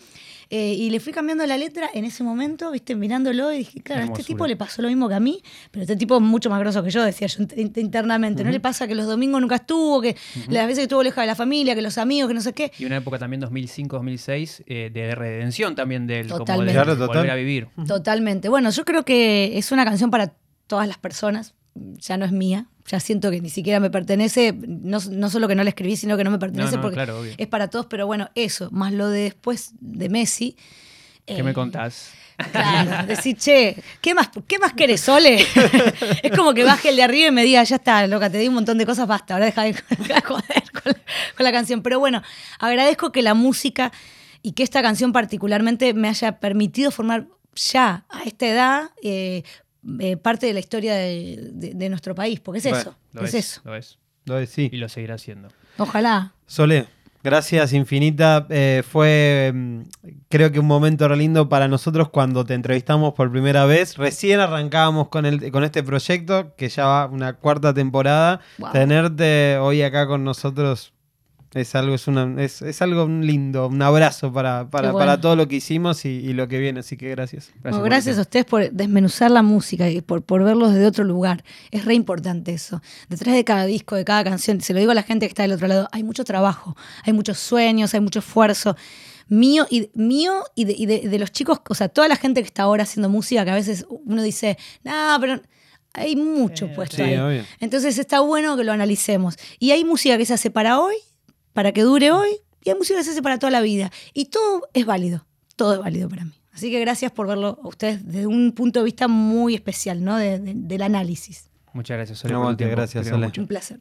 Eh, y le fui cambiando la letra en ese momento, viste, mirándolo y dije, claro, a este tipo le pasó lo mismo que a mí, pero este tipo es mucho más grosso que yo, decía yo inter- internamente. ¿No le pasa que los domingos nunca estuvo, que las veces que estuvo lejos de la familia, que los amigos, que no sé qué? Y una época también 2005-2006 eh, de redención también de él, como de Totalmente. Claro, volver a vivir. Totalmente. Bueno, yo creo que es una canción para todas las personas. Ya no es mía. Ya siento que ni siquiera me pertenece. No, no solo que no la escribí, sino que no me pertenece No, no, porque claro, es para todos. Pero bueno, eso, más lo de después de Messi. ¿Qué eh, me contás? Claro, decir, che, ¿qué más, ¿qué más querés, Sole? es como que baje el de arriba y me diga, ya está, loca, te di un montón de cosas, basta, ahora deja de joder con, con la canción. Pero bueno, agradezco que la música y que esta canción particularmente me haya permitido formar ya a esta edad eh, eh, parte de la historia de, de- de nuestro país, porque es Bueno, eso, Lo es, es, eso. Lo es. Lo de sí. Y lo seguirá haciendo. Ojalá. Sole, gracias infinita. Eh, fue, mm, creo que un momento re lindo para nosotros cuando te entrevistamos por primera vez. Recién arrancábamos con, el, con este proyecto, que ya va una cuarta temporada. Wow. Tenerte hoy acá con nosotros es algo, es una, es, es algo lindo, un abrazo para, para, bueno. para todo lo que hicimos y, y lo que viene. Así que gracias. Bueno, gracias a ustedes por desmenuzar la música y por, por verlos desde otro lugar. Es re importante eso. Detrás de cada disco, de cada canción, se lo digo a la gente que está del otro lado, hay mucho trabajo, hay muchos sueños, hay mucho esfuerzo mío y, mío y, de, y de- de los chicos, o sea, toda la gente que está ahora haciendo música, que a veces uno dice, no, pero hay mucho puesto Sí, ahí. obvio. Entonces está bueno que lo analicemos. Y hay música que se hace para hoy, para que dure hoy, y hay música que se hace para toda la vida. Y todo es válido, todo es válido para mí. Así que gracias por verlo a ustedes desde un punto de vista muy especial, ¿no? De- de- del análisis. Muchas gracias, Sole, No, gracias, Sole. Un placer.